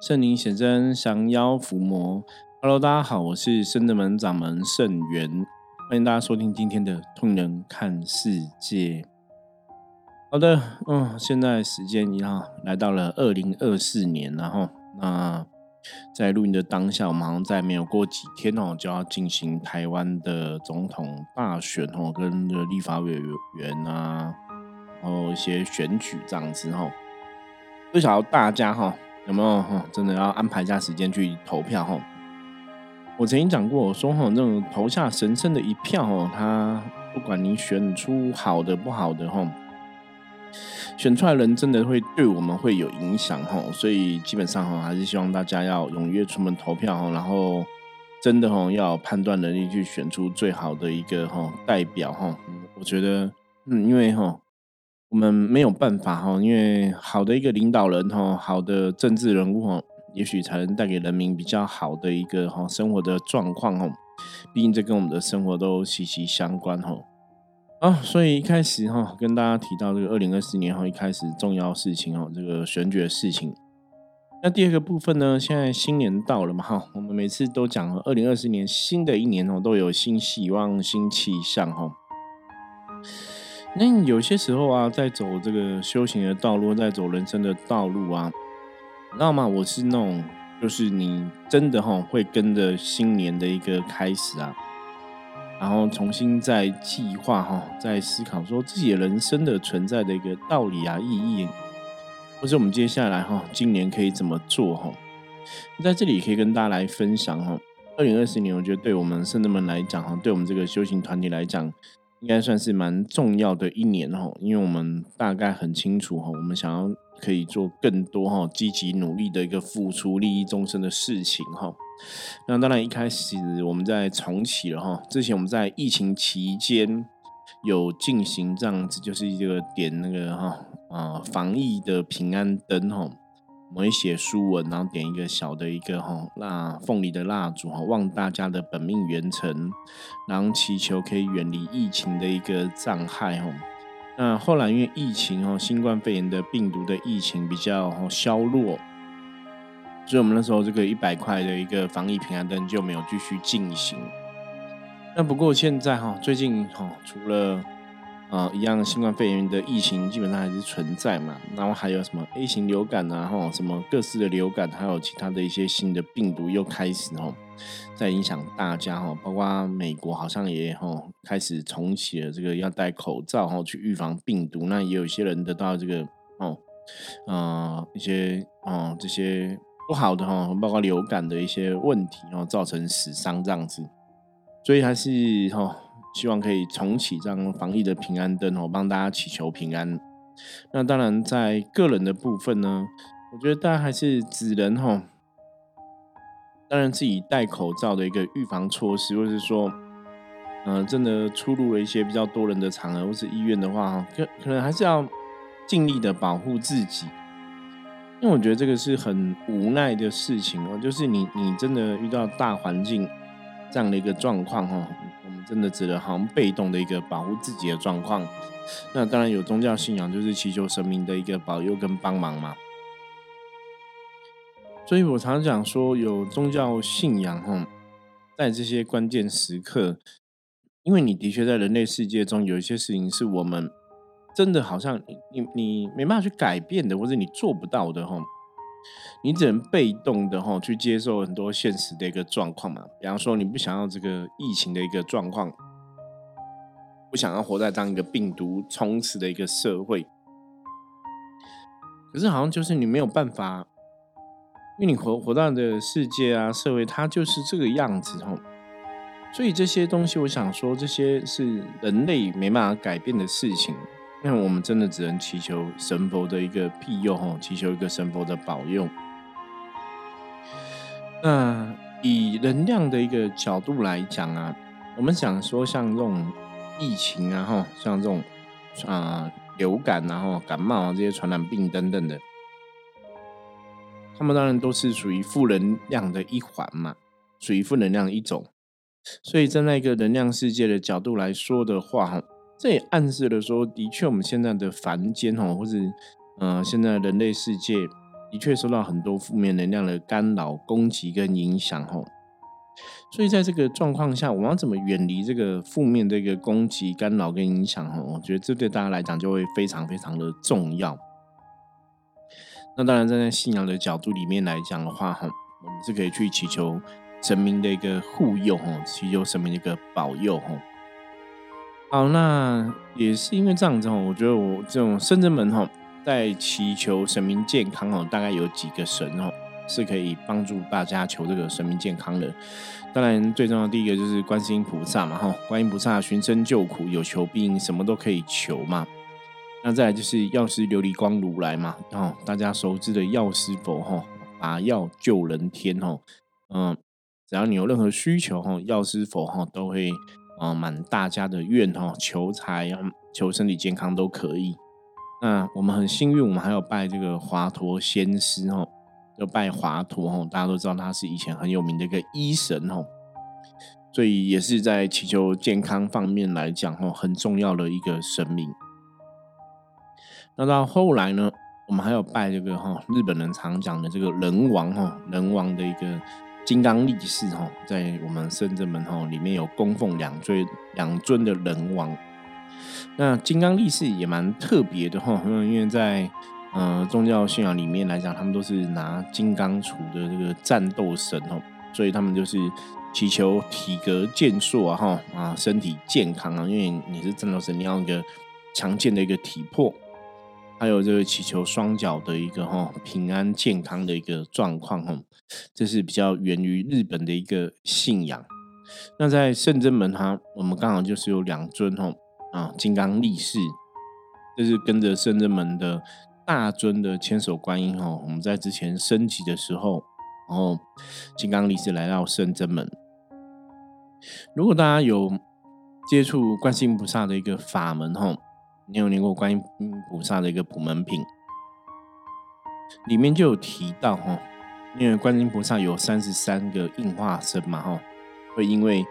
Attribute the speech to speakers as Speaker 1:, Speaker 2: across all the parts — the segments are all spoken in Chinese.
Speaker 1: 圣灵显真，降妖伏魔。Hello，大家好，我是圣德门掌门圣元，欢迎大家收听今天的《通人看世界》。好的，嗯，现在时间一哈来到了二零二四年，然后那在录音的当下，我们好像在没有过几天哦，就要进行台湾的总统大选哦，跟的立法委员啊，然后一些选举这样子哈，不晓得大家哈。有没有哈？真的要安排一下时间去投票哈？我曾经讲过，我说哈，那种投下神圣的一票哦，他不管你选出好的不好的哈，选出来人真的会对我们会有影响哈。所以基本上哈，还是希望大家要踊跃出门投票哈，然后真的哈要判断能力去选出最好的一个哈代表哈。我觉得嗯，因为哈。我们没有办法哈，因为好的一个领导人哈，好的政治人物哈，也许才能带给人民比较好的一个哈生活的状况哈。毕竟这跟我们的生活都息息相关哈。啊，所以一开始哈，跟大家提到这个二零二四年哈，一开始重要事情哦，这个选举的事情。那第二个部分呢，现在新年到了嘛哈，我们每次都讲二零二四年新的一年哦，都有新希望、新气象哈。那有些时候啊，在走这个修行的道路，在走人生的道路啊，知道吗？我是那种，就是你真的哈，会跟着新年的一个开始啊，然后重新再计划哈，在思考说自己人生的存在的一个道理啊、意义，或者我们接下来哈，今年可以怎么做哈？在这里可以跟大家来分享哈，二零二四年，我觉得对我们圣人们来讲哈，对我们这个修行团体来讲。应该算是蛮重要的一年哈，因为我们大概很清楚哈，我们想要可以做更多哈，积极努力的一个付出利益众生的事情哈。那当然一开始我们在重启了哈，之前我们在疫情期间有进行这样子，就是一个点那个哈啊防疫的平安灯哈。我们写书文，然后点一个小的一个哈蜡凤梨的蜡烛哈，望大家的本命元辰，然后祈求可以远离疫情的一个障碍哈。那后来因为疫情哈，新冠肺炎的病毒的疫情比较消弱，所以我们那时候这个一百块的一个防疫平安灯就没有继续进行。那不过现在哈，最近哈，除了啊，一样新冠肺炎的疫情基本上还是存在嘛，然后还有什么 A 型流感啊，哈，什么各式的流感，还有其他的一些新的病毒又开始哦，在影响大家哈，包括美国好像也吼开始重启了这个要戴口罩哈去预防病毒，那也有一些人得到这个哦，啊一些哦这些不好的哈，包括流感的一些问题，然后造成死伤这样子，所以还是哈。希望可以重启这样防疫的平安灯哦，帮大家祈求平安。那当然，在个人的部分呢，我觉得大家还是只能哈，当然自己戴口罩的一个预防措施，或是说，嗯，真的出入了一些比较多人的场合或是医院的话哈，可可能还是要尽力的保护自己，因为我觉得这个是很无奈的事情哦，就是你你真的遇到大环境这样的一个状况哈。真的只能好像被动的一个保护自己的状况，那当然有宗教信仰，就是祈求神明的一个保佑跟帮忙嘛。所以我常常讲说，有宗教信仰哈，在这些关键时刻，因为你的确在人类世界中有一些事情是我们真的好像你你没办法去改变的，或者你做不到的哈。你只能被动的哈去接受很多现实的一个状况嘛，比方说你不想要这个疫情的一个状况，不想要活在当一个病毒充斥的一个社会，可是好像就是你没有办法，因为你活活到的世界啊社会它就是这个样子哈，所以这些东西我想说这些是人类没办法改变的事情。那我们真的只能祈求神佛的一个庇佑哈，祈求一个神佛的保佑。那以能量的一个角度来讲啊，我们想说像这种疫情啊，哈，像这种啊流感然后感冒啊这些传染病等等的，他们当然都是属于负能量的一环嘛，属于负能量一种。所以在那个能量世界的角度来说的话，哈。这也暗示了说，的确，我们现在的凡间哈，或者嗯，现在人类世界的确受到很多负面能量的干扰、攻击跟影响吼。所以在这个状况下，我们要怎么远离这个负面的一个攻击、干扰跟影响吼？我觉得这对大家来讲就会非常非常的重要。那当然，站在信仰的角度里面来讲的话，哈，我们是可以去祈求神明的一个护佑，哈，祈求神明的一个保佑，哈。好，那也是因为这样子，哈，我觉得我这种圣真门，哈，在祈求神明健康，哈，大概有几个神，哈，是可以帮助大家求这个神明健康的。当然，最重要的第一个就是观世音菩萨嘛，哈，观音菩萨寻声救苦，有求必应，什么都可以求嘛。那再来就是药师琉璃光如来嘛，哦，大家熟知的药师佛哈，把药救人天哈，嗯，只要你有任何需求哈，药师佛哈都会啊满大家的愿哈，求财，求身体健康都可以。那我们很幸运，我们还有拜这个华佗仙师哦，就拜华佗哈，大家都知道他是以前很有名的一个医神哈，所以也是在祈求健康方面来讲哈，很重要的一个神明。那到后来呢，我们还有拜这个哈，日本人常讲的这个人王哈，人王的一个金刚力士哈，在我们深圳门哈里面有供奉两尊两尊的人王。那金刚力士也蛮特别的哈，因为在呃宗教信仰里面来讲，他们都是拿金刚杵的这个战斗神哦，所以他们就是祈求体格健硕啊哈啊身体健康啊，因为你是战斗神，你要一个强健的一个体魄。还有这个祈求双脚的一个哈平安健康的一个状况哈，这是比较源于日本的一个信仰。那在圣真门哈，我们刚好就是有两尊哈啊金刚力士，这是跟着圣真门的大尊的千手观音哈，我们在之前升级的时候，然后金刚力士来到圣真门。如果大家有接触观世音菩萨的一个法门哈。你有念过观音菩萨的一个普门品，里面就有提到哈，因为观音菩萨有三十三个应化身嘛哈，会因为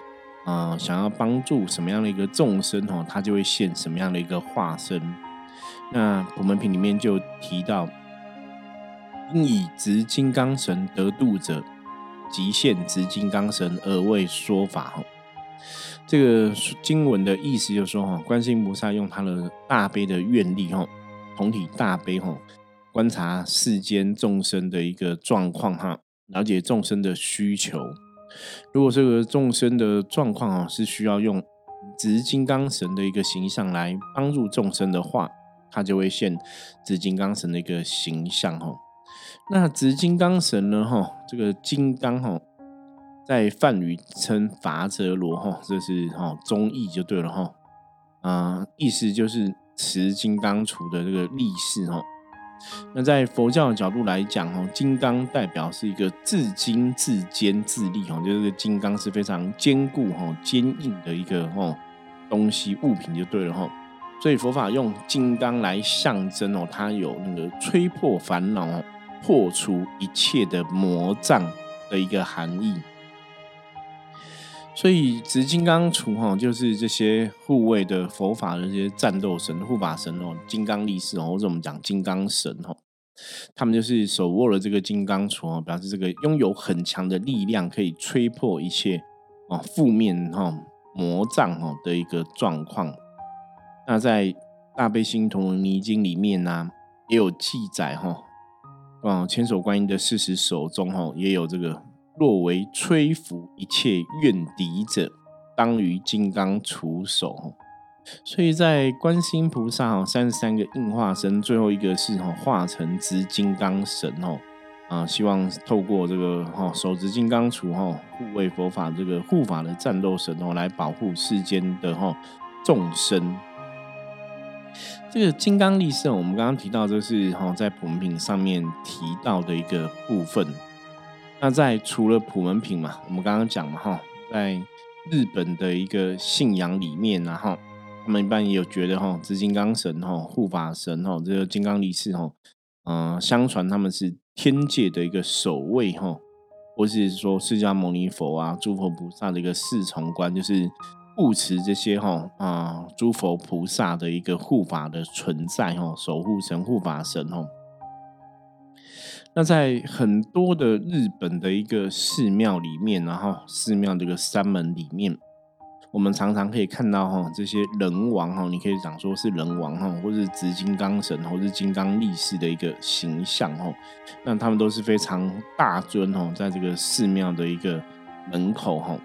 Speaker 1: 啊想要帮助什么样的一个众生哈，他就会现什么样的一个化身。那普门品里面就提到，因以执金刚神得度者，即现执金刚神而为说法哈。这个经文的意思就是说，哈，观世音菩萨用他的大悲的愿力，哈，同体大悲，哈，观察世间众生的一个状况，哈，了解众生的需求。如果这个众生的状况，啊，是需要用执金刚神的一个形象来帮助众生的话，他就会现执金刚神的一个形象，哈。那执金刚神呢，哈，这个金刚，哈。在梵语称伐泽罗哈，这是哈中译就对了哈，啊，意思就是持金刚杵的这个力士哈。那在佛教的角度来讲哈，金刚代表是一个自金自坚自立哈，就是金刚是非常坚固哈、坚硬的一个哈东西物品就对了哈。所以佛法用金刚来象征哦，它有那个吹破烦恼、破除一切的魔障的一个含义。所以执金刚杵哈，就是这些护卫的佛法的这些战斗神、护法神哦，金刚力士哦，或者我们讲金刚神哦，他们就是手握了这个金刚杵哦，表示这个拥有很强的力量，可以吹破一切哦负面哈魔障哦的一个状况。那在大悲心陀罗尼经里面呢，也有记载哈，嗯千手观音的四十手中哈，也有这个。若为吹拂一切怨敌者，当于金刚杵手。所以在观世音菩萨哈三十三个应化身，最后一个是哈化成执金刚神哦啊，希望透过这个哈手执金刚杵哈护卫佛法这个护法的战斗神哦，来保护世间的哈众生。这个金刚力士，我们刚刚提到，这是哈在普门品上面提到的一个部分。那在除了普门品嘛，我们刚刚讲嘛哈，在日本的一个信仰里面然后他们一般也有觉得哈，紫金刚神哈、护法神哈、这个金刚力士哈，嗯，相传他们是天界的一个守卫哈，或是说释迦牟尼佛啊、诸佛菩萨的一个侍从官，就是护持这些哈啊诸佛菩萨的一个护法的存在哈，守护神、护法神哈。那在很多的日本的一个寺庙里面，然后寺庙这个山门里面。我们常常可以看到哈，这些人王哈，你可以讲说是人王哈，或是紫金刚神，或是金刚力士的一个形象哈。那他们都是非常大尊哈，在这个寺庙的一个门口哈。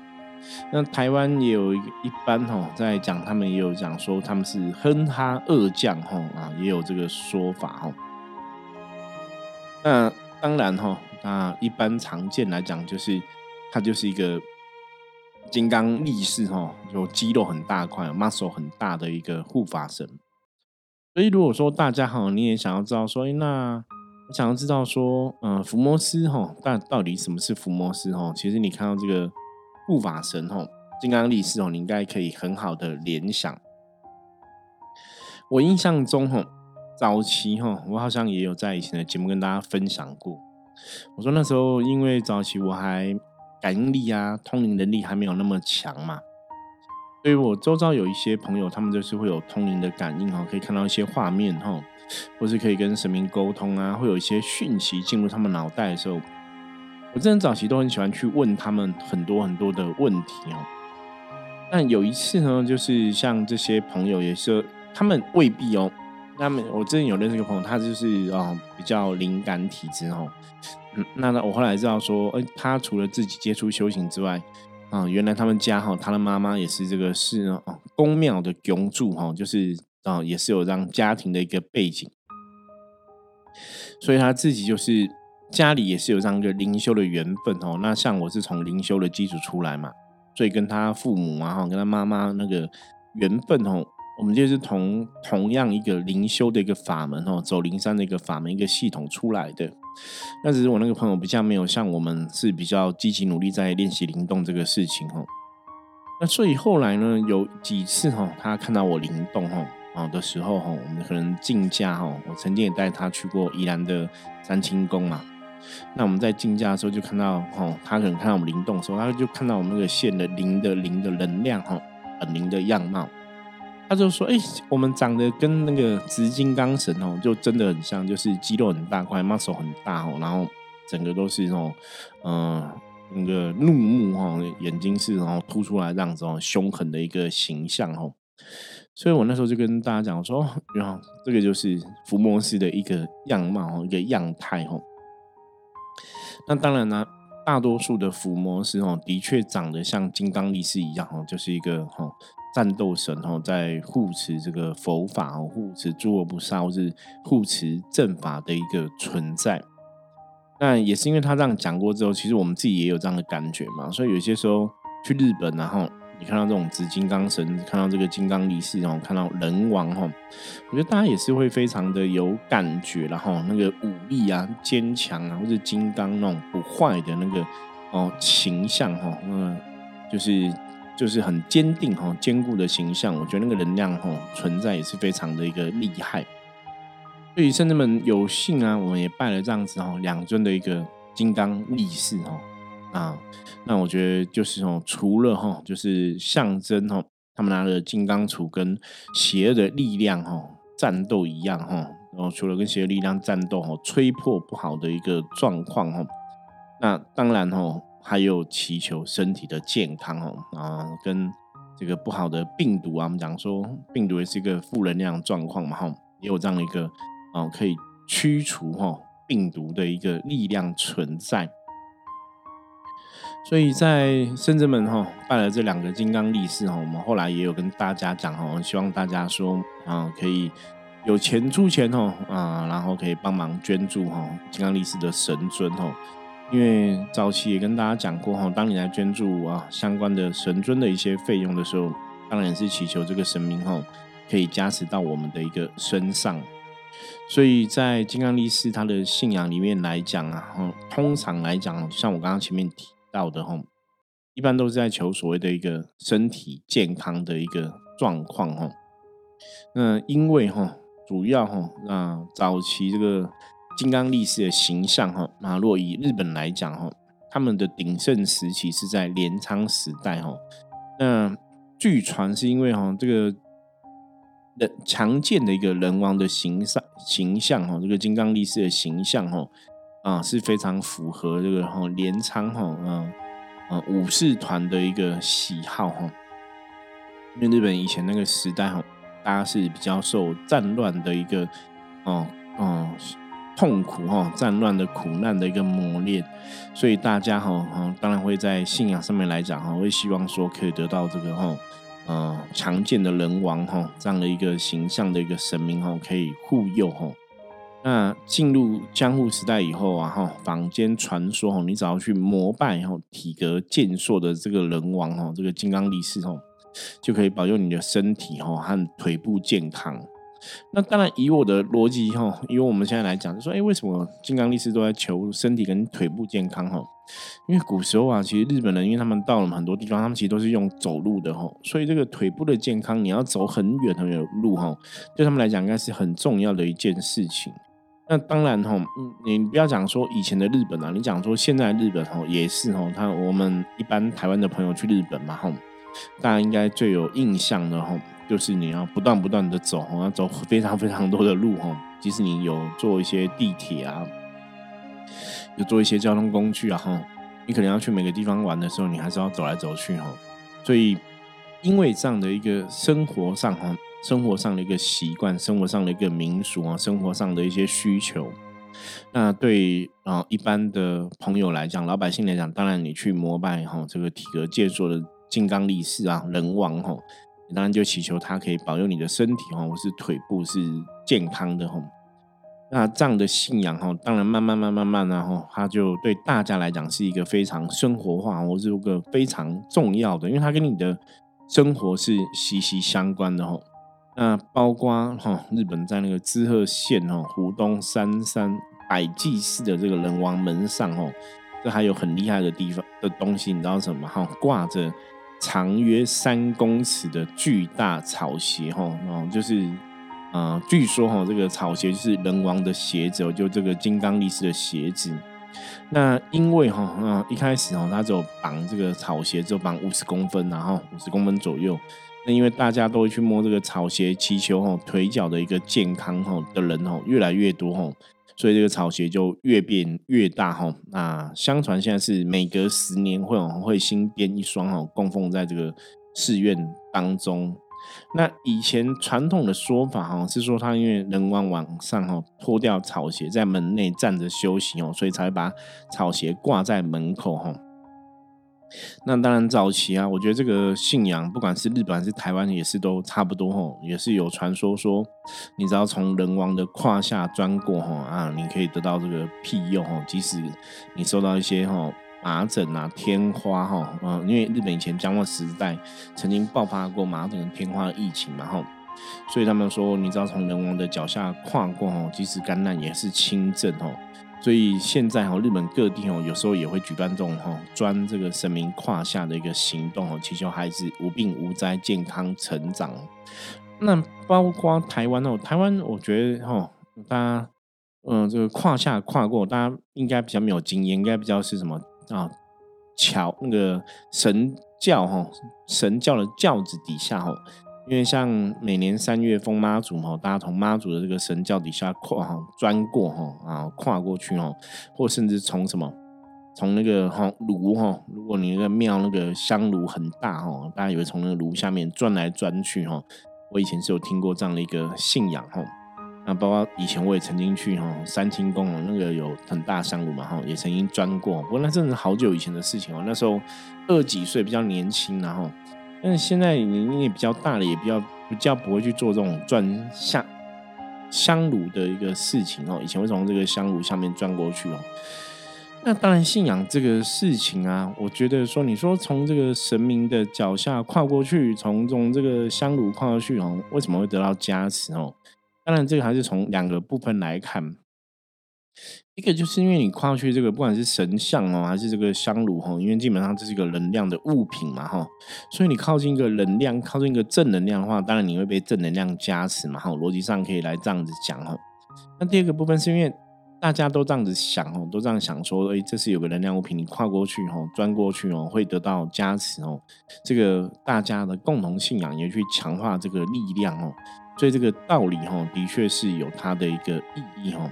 Speaker 1: 那台湾也有一一般哈，在讲他们也有讲说他们是哼哈二将哈啊，也有这个说法哈。那当然哈，那一般常见来讲，就是它就是一个。金刚力士哈，有肌肉很大块，muscle 很大的一个护法神。所以如果说大家哈，你也想要知道说，那我想要知道说，嗯，伏魔斯哈，但到底什么是伏魔斯哈？其实你看到这个护法神哈，金刚力士哦，你应该可以很好的联想。我印象中哈，早期哈，我好像也有在以前的节目跟大家分享过。我说那时候因为早期我还。感应力啊，通灵能力还没有那么强嘛，所以我周遭有一些朋友，他们就是会有通灵的感应哈，可以看到一些画面哈，或是可以跟神明沟通啊，会有一些讯息进入他们脑袋的时候，我真的早期都很喜欢去问他们很多很多的问题哦。但有一次呢，就是像这些朋友也是，他们未必哦，他们我之前有认识一个朋友，他就是啊比较灵感体质哦。那那我后来知道说，哎，他除了自己接触修行之外，啊，原来他们家哈，他的妈妈也是这个是哦，宫庙的供主哈，就是啊，也是有让家庭的一个背景，所以他自己就是家里也是有这样一个灵修的缘分哦。那像我是从灵修的基础出来嘛，所以跟他父母啊，哈，跟他妈妈那个缘分哦。我们就是同同样一个灵修的一个法门哦，走灵山的一个法门一个系统出来的。那只是我那个朋友比较没有像我们是比较积极努力在练习灵动这个事情哦。那所以后来呢，有几次哈，他看到我灵动哈啊的时候哈，我们可能竞价哈，我曾经也带他去过宜兰的三清宫嘛。那我们在竞价的时候就看到哈，他可能看到我们灵动的时候，他就看到我们那个线的灵的灵的能量哈，很灵的样貌。他就说：“哎，我们长得跟那个紫金刚神哦，就真的很像，就是肌肉很大块，muscle 很大哦，然后整个都是那种，嗯，那个怒目哈，眼睛是然后凸出来这样子哦，凶狠的一个形象哦。所以我那时候就跟大家讲说，然后这个就是伏魔斯的一个样貌，一个样态哦。那当然呢，大多数的伏魔斯哦，的确长得像金刚力士一样哦，就是一个哈。”战斗神哦，在护持这个佛法哦，护持诸恶不杀，或是护持正法的一个存在。那也是因为他这样讲过之后，其实我们自己也有这样的感觉嘛。所以有些时候去日本，然后你看到这种紫金刚神，看到这个金刚力士，然后看到人王哈，我觉得大家也是会非常的有感觉，然后那个武力啊、坚强啊，或者金刚那种不坏的那个哦形象哈，嗯，就是。就是很坚定哈、坚固的形象，我觉得那个能量哈存在也是非常的一个厉害。所以圣人们有幸啊，我们也拜了这样子哈两尊的一个金刚力士哈啊，那我觉得就是哦，除了哈就是象征哈他们拿着金刚杵跟邪恶的力量哈战斗一样哈，然后除了跟邪恶力量战斗哈，吹破不好的一个状况哈，那当然哈。还有祈求身体的健康哦啊，跟这个不好的病毒啊，我们讲说病毒也是一个负能量状况嘛哈，也有这样一个啊可以驱除哈病毒的一个力量存在。所以在深圳门哈拜了这两个金刚力士哈，我们后来也有跟大家讲哈，希望大家说啊可以有钱出钱哦啊，然后可以帮忙捐助哈金刚力士的神尊哦。因为早期也跟大家讲过哈，当你来捐助啊相关的神尊的一些费用的时候，当然是祈求这个神明哈可以加持到我们的一个身上。所以在金刚力士他的信仰里面来讲啊，通常来讲，像我刚刚前面提到的哈，一般都是在求所谓的一个身体健康的一个状况哈。那因为哈，主要哈，那早期这个。金刚力士的形象哈，那若以日本来讲哈，他们的鼎盛时期是在镰仓时代哈。那据传是因为哈这个人强健的一个人王的形象形象哈，这个金刚力士的形象哈，啊是非常符合这个哈镰仓哈嗯嗯武士团的一个喜好哈。因为日本以前那个时代哈，大家是比较受战乱的一个哦哦痛苦哈，战乱的苦难的一个磨练，所以大家哈哈当然会在信仰上面来讲哈，会希望说可以得到这个哈呃强健的人王哈这样的一个形象的一个神明哈，可以护佑哈。那进入江户时代以后啊哈，坊间传说哈，你只要去膜拜哈体格健硕的这个人王哈，这个金刚力士哈。就可以保佑你的身体哈和腿部健康。那当然，以我的逻辑哈，以我们现在来讲，就说，哎，为什么金刚力士都在求身体跟腿部健康哈？因为古时候啊，其实日本人，因为他们到了很多地方，他们其实都是用走路的哈，所以这个腿部的健康，你要走很远很远的路哈，对他们来讲，应该是很重要的一件事情。那当然哈，你不要讲说以前的日本啊，你讲说现在日本哈，也是哈，他我们一般台湾的朋友去日本嘛哈。大家应该最有印象的哈，就是你要不断不断的走，要走非常非常多的路哈。即使你有坐一些地铁啊，有坐一些交通工具啊哈，你可能要去每个地方玩的时候，你还是要走来走去哈。所以，因为这样的一个生活上哈，生活上的一个习惯，生活上的一个民俗啊，生活上的一些需求，那对啊一般的朋友来讲，老百姓来讲，当然你去膜拜哈这个体格健硕的。金刚力士啊，人王吼，当然就祈求他可以保佑你的身体哈，或是腿部是健康的吼。那这样的信仰哈，当然慢慢慢慢慢然后，他就对大家来讲是一个非常生活化，或是一个非常重要的，因为它跟你的生活是息息相关的吼。那包括哈，日本在那个滋贺县哈，湖东三山百济寺的这个人王门上吼，这还有很厉害的地方的东西，你知道什么哈？挂着。长约三公尺的巨大草鞋，哈，哦，就是，啊，据说哈，这个草鞋就是人王的鞋子，就这个金刚力士的鞋子。那因为哈，啊，一开始哈，他只有绑这个草鞋，只有绑五十公分，然后五十公分左右。那因为大家都会去摸这个草鞋，祈求哈腿脚的一个健康哈的人哈越来越多哈。所以这个草鞋就越变越大哈。那相传现在是每隔十年会会新编一双哈，供奉在这个寺院当中。那以前传统的说法哈是说，他因为人往晚上哈脱掉草鞋，在门内站着休息哦，所以才把草鞋挂在门口哈。那当然早期啊，我觉得这个信仰，不管是日本还是台湾，也是都差不多吼，也是有传说说，你只要从人王的胯下钻过吼啊，你可以得到这个庇佑吼，即使你受到一些吼麻疹啊、天花哈，嗯，因为日本以前江户时代曾经爆发过麻疹跟天花疫情嘛吼，所以他们说，你只要从人王的脚下跨过吼，即使感染也是轻症吼。所以现在哈，日本各地哦，有时候也会举办这种哈钻这个神明胯下的一个行动哦，祈求孩子无病无灾、健康成长。那包括台湾哦，台湾我觉得哈，大家嗯，这个胯下跨过，大家应该比较没有经验，应该比较是什么啊？桥那个神教哈，神教的轿子底下哈。因为像每年三月封妈祖哈，大家从妈祖的这个神教底下跨哈钻过哈啊跨过去哈，或甚至从什么从那个哈炉哈，如果你那个庙那个香炉很大哈，大家以为从那个炉下面钻来钻去哈。我以前是有听过这样的一个信仰哈。那包括以前我也曾经去哈三清宫哦，那个有很大香炉嘛哈，也曾经钻过。不过那真的是好久以前的事情哦，那时候二几岁，比较年轻然后。但是现在年龄也比较大了，也比较比较不会去做这种转香香炉的一个事情哦。以前会从这个香炉下面转过去哦。那当然，信仰这个事情啊，我觉得说，你说从这个神明的脚下跨过去，从从这个香炉跨过去哦，为什么会得到加持哦？当然，这个还是从两个部分来看。一个就是因为你跨去这个，不管是神像哦，还是这个香炉哈，因为基本上这是一个能量的物品嘛哈，所以你靠近一个能量，靠近一个正能量的话，当然你会被正能量加持嘛哈，逻辑上可以来这样子讲哈。那第二个部分是因为大家都这样子想哦，都这样想说，哎，这是有个能量物品，你跨过去哦，钻过去哦，会得到加持哦，这个大家的共同信仰也去强化这个力量哦，所以这个道理哈，的确是有它的一个意义哈。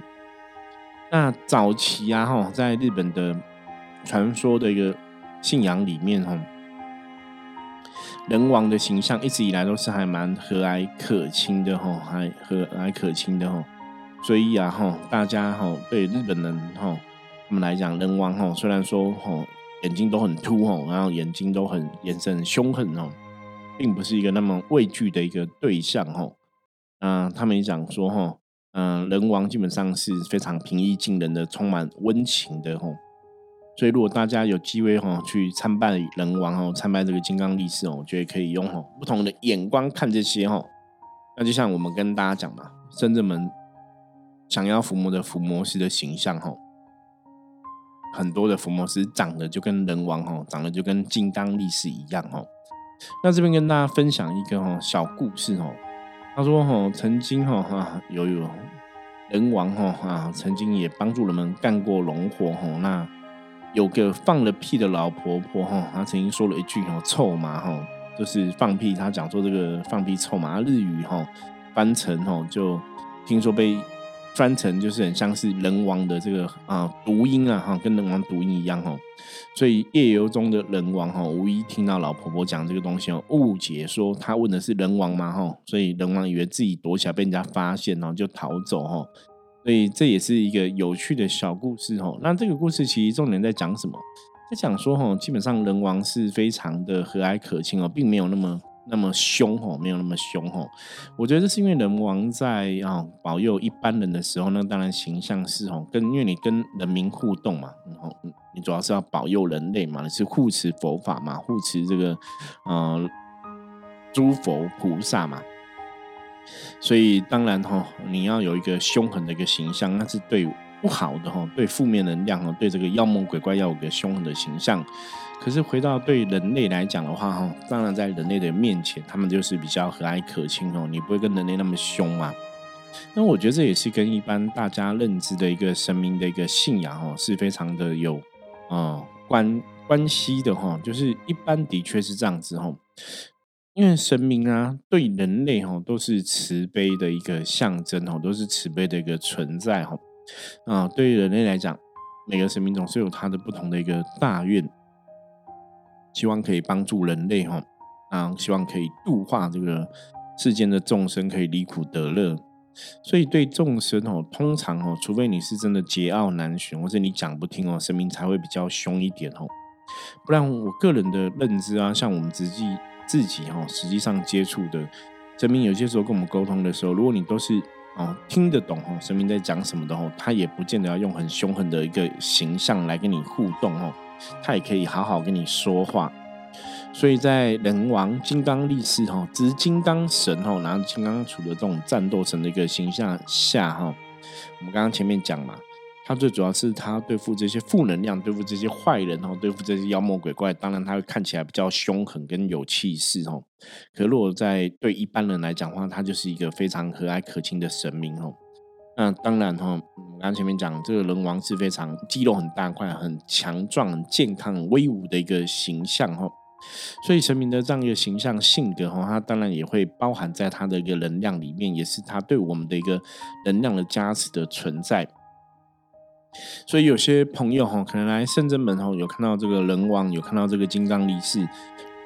Speaker 1: 那早期啊哈，在日本的传说的一个信仰里面哈，人王的形象一直以来都是还蛮和蔼可亲的哈，还和蔼可亲的哈。所以啊哈，大家哈对日本人哈他们来讲，人王哈虽然说哈眼睛都很凸哈，然后眼睛都很眼神很凶狠哦，并不是一个那么畏惧的一个对象哈。嗯，他们也讲说哈，嗯，人王基本上是非常平易近人的，充满温情的哈。所以如果大家有机会哈去参拜人王哈，参拜这个金刚力士哦，我觉得可以用哈不同的眼光看这些哈。那就像我们跟大家讲嘛，深圳门。想要伏魔的伏魔师的形象哈，很多的伏魔师长得就跟人王哈，长得就跟金刚力士一样哈。那这边跟大家分享一个哈小故事哈。他说哈，曾经哈哈有有人王哈啊，曾经也帮助人们干过农活哈。那有个放了屁的老婆婆哈，她曾经说了一句哈臭麻哈，就是放屁。她讲说这个放屁臭麻，日语哈翻成哈就听说被。翻成就是很像是人王的这个啊读音啊哈，跟人王读音一样哦，所以夜游中的人王哈，无意听到老婆婆讲这个东西哦，误解说他问的是人王嘛哈，所以人王以为自己躲起来被人家发现，然后就逃走哈，所以这也是一个有趣的小故事哦。那这个故事其实重点在讲什么？在讲说哈，基本上人王是非常的和蔼可亲哦，并没有那么。那么凶吼，没有那么凶吼。我觉得这是因为人王在啊保佑一般人的时候，那当然形象是吼，跟因为你跟人民互动嘛，然后你主要是要保佑人类嘛，你是护持佛法嘛，护持这个呃诸佛菩萨嘛，所以当然哈，你要有一个凶狠的一个形象，那是对不好的哈，对负面能量哈，对这个妖魔鬼怪要有个凶狠的形象。可是回到对人类来讲的话，哈，当然在人类的面前，他们就是比较和蔼可亲哦，你不会跟人类那么凶嘛。那我觉得这也是跟一般大家认知的一个神明的一个信仰哦，是非常的有啊关关系的哈。就是一般的确是这样子哈，因为神明啊对人类哈都是慈悲的一个象征哈，都是慈悲的一个存在哈。啊，对于人类来讲，每个神明总是有他的不同的一个大愿。希望可以帮助人类哈，啊，希望可以度化这个世间的众生，可以离苦得乐。所以对众生哦，通常哦，除非你是真的桀骜难驯，或者你讲不听哦，神明才会比较凶一点哦。不然我个人的认知啊，像我们自己自己哈，实际上接触的神明，有些时候跟我们沟通的时候，如果你都是哦听得懂哦，神明在讲什么的哦，他也不见得要用很凶狠的一个形象来跟你互动哦。他也可以好好跟你说话，所以在人王金刚力士哈，执金刚神哈，拿金刚杵的这种战斗神的一个形象下哈，我们刚刚前面讲嘛，他最主要是他对付这些负能量，对付这些坏人哈，对付这些妖魔鬼怪，当然他会看起来比较凶狠跟有气势哦。可如果在对一般人来讲的话，他就是一个非常和蔼可亲的神明哦。那当然哈，我刚前面讲这个人王是非常肌肉很大块、很强壮、很健康、很威武的一个形象哈，所以神明的这样一个形象性格哈，它当然也会包含在他的一个能量里面，也是他对我们的一个能量的加持的存在。所以有些朋友哈，可能来圣真门哈，有看到这个人王，有看到这个金刚力士。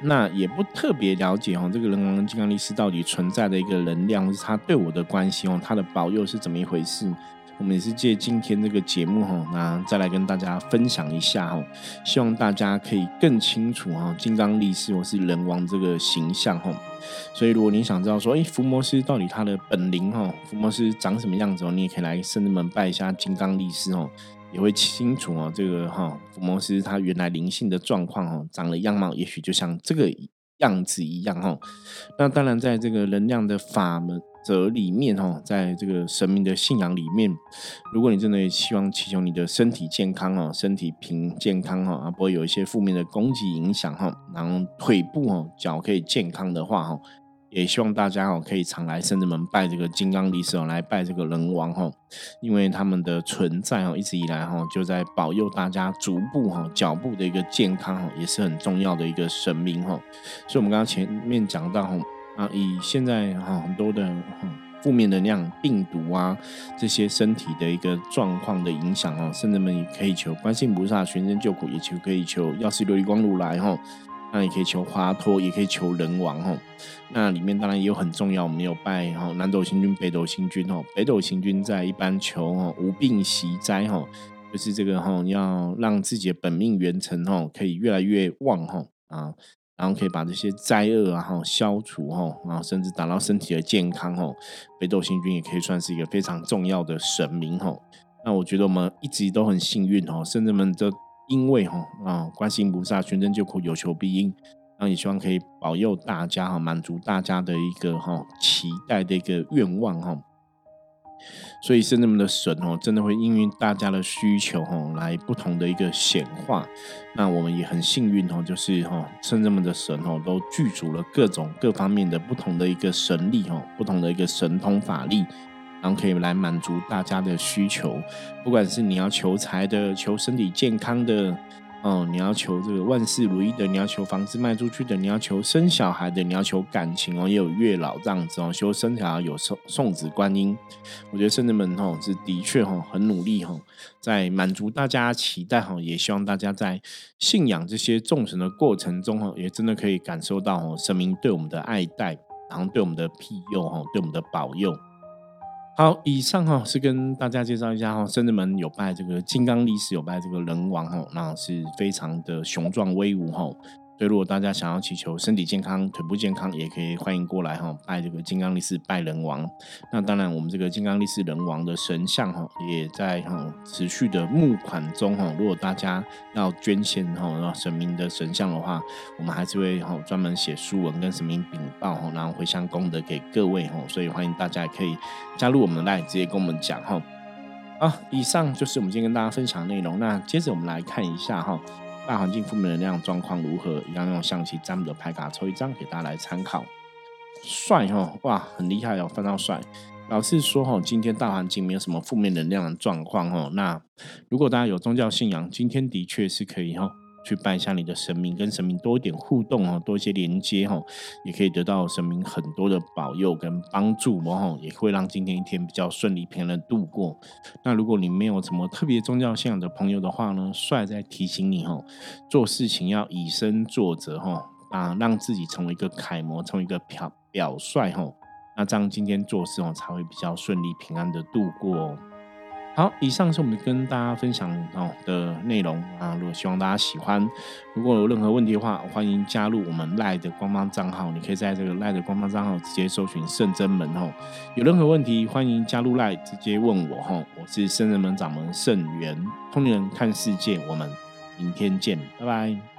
Speaker 1: 那也不特别了解哦，这个人王跟金刚力士到底存在的一个能量，是他对我的关系哦，他的保佑是怎么一回事？我们也是借今天这个节目哈，那再来跟大家分享一下哈，希望大家可以更清楚哈，金刚力士或是人王这个形象哈。所以如果你想知道说，哎，伏魔师到底他的本灵哈，伏魔师长什么样子哦，你也可以来圣人门拜一下金刚力士哦。也会清楚哦，这个哈伏魔师他原来灵性的状况哦，长的样貌也许就像这个样子一样哦。那当然，在这个能量的法门则里面哈，在这个神明的信仰里面，如果你真的希望祈求你的身体健康哦，身体平健康哈，啊不会有一些负面的攻击影响哈，然后腿部哦脚可以健康的话哈。也希望大家哦可以常来圣子门拜这个金刚力士哦，来拜这个人王哈，因为他们的存在哦，一直以来哈就在保佑大家足部哈脚步的一个健康哈，也是很重要的一个神明哈。所以，我们刚刚前面讲到哈啊，以现在哈很多的负面能量、病毒啊这些身体的一个状况的影响啊，甚至们也可以求观世菩萨全身救苦，也求可以求药师琉璃光如来哈。那也可以求华佗，也可以求人王哈。那里面当然也有很重要，我们有拜哈南斗星君、北斗星君哈。北斗星君在一般求哈无病息灾哈，就是这个哈要让自己的本命元辰哈可以越来越旺哈啊，然后可以把这些灾厄啊哈消除哈，然后甚至达到身体的健康哈。北斗星君也可以算是一个非常重要的神明哈。那我觉得我们一直都很幸运哦，甚至们都。因为哈啊，观世音菩萨全真救苦，有求必应，那也希望可以保佑大家哈，满足大家的一个哈期待的一个愿望哈。所以圣人们的神哦，真的会应运大家的需求哦，来不同的一个显化。那我们也很幸运哦，就是哈圣人们的神哦，都具足了各种各方面的不同的一个神力哦，不同的一个神通法力。然后可以来满足大家的需求，不管是你要求财的、求身体健康的，哦，你要求这个万事如意的，你要求房子卖出去的，你要求生小孩的，你要求感情哦，也有月老这样子哦，修生条有送送子观音。我觉得圣人们哦是的确哈很努力哈，在满足大家期待哈，也希望大家在信仰这些众神的过程中哈，也真的可以感受到哦神明对我们的爱戴，然后对我们的庇佑哈，对我们的保佑。好，以上哈是跟大家介绍一下哈，圣人门有拜这个金刚力士，有拜这个人王哈，那是非常的雄壮威武哈。所以，如果大家想要祈求身体健康、腿部健康，也可以欢迎过来哈，拜这个金刚力士、拜人王。那当然，我们这个金刚力士人王的神像哈，也在哈持续的募款中哈。如果大家要捐献哈神明的神像的话，我们还是会哈专门写书文跟神明禀报哈，然后回向功德给各位哈。所以欢迎大家也可以加入我们来直接跟我们讲哈。好，以上就是我们今天跟大家分享的内容。那接着我们来看一下哈。大环境负面能量状况如何？一样用象棋占卜的牌卡抽一张给大家来参考。帅哈哇，很厉害哦，非常帅。老实说哈，今天大环境没有什么负面能量的状况哦。那如果大家有宗教信仰，今天的确是可以哦。去拜一下你的神明，跟神明多一点互动哦，多一些连接哈，也可以得到神明很多的保佑跟帮助哦，也会让今天一天比较顺利平安的度过。那如果你没有什么特别宗教信仰的朋友的话呢，帅在提醒你哈，做事情要以身作则哈，啊，让自己成为一个楷模，成为一个表表率哈，那这样今天做事哦才会比较顺利平安的度过哦。好，以上是我们跟大家分享哦的内容啊。如果希望大家喜欢，如果有任何问题的话，欢迎加入我们赖的官方账号。你可以在这个赖的官方账号直接搜寻圣真门哦。有任何问题，欢迎加入赖直接问我哈。我是圣人门掌门圣元，通灵人看世界，我们明天见，拜拜。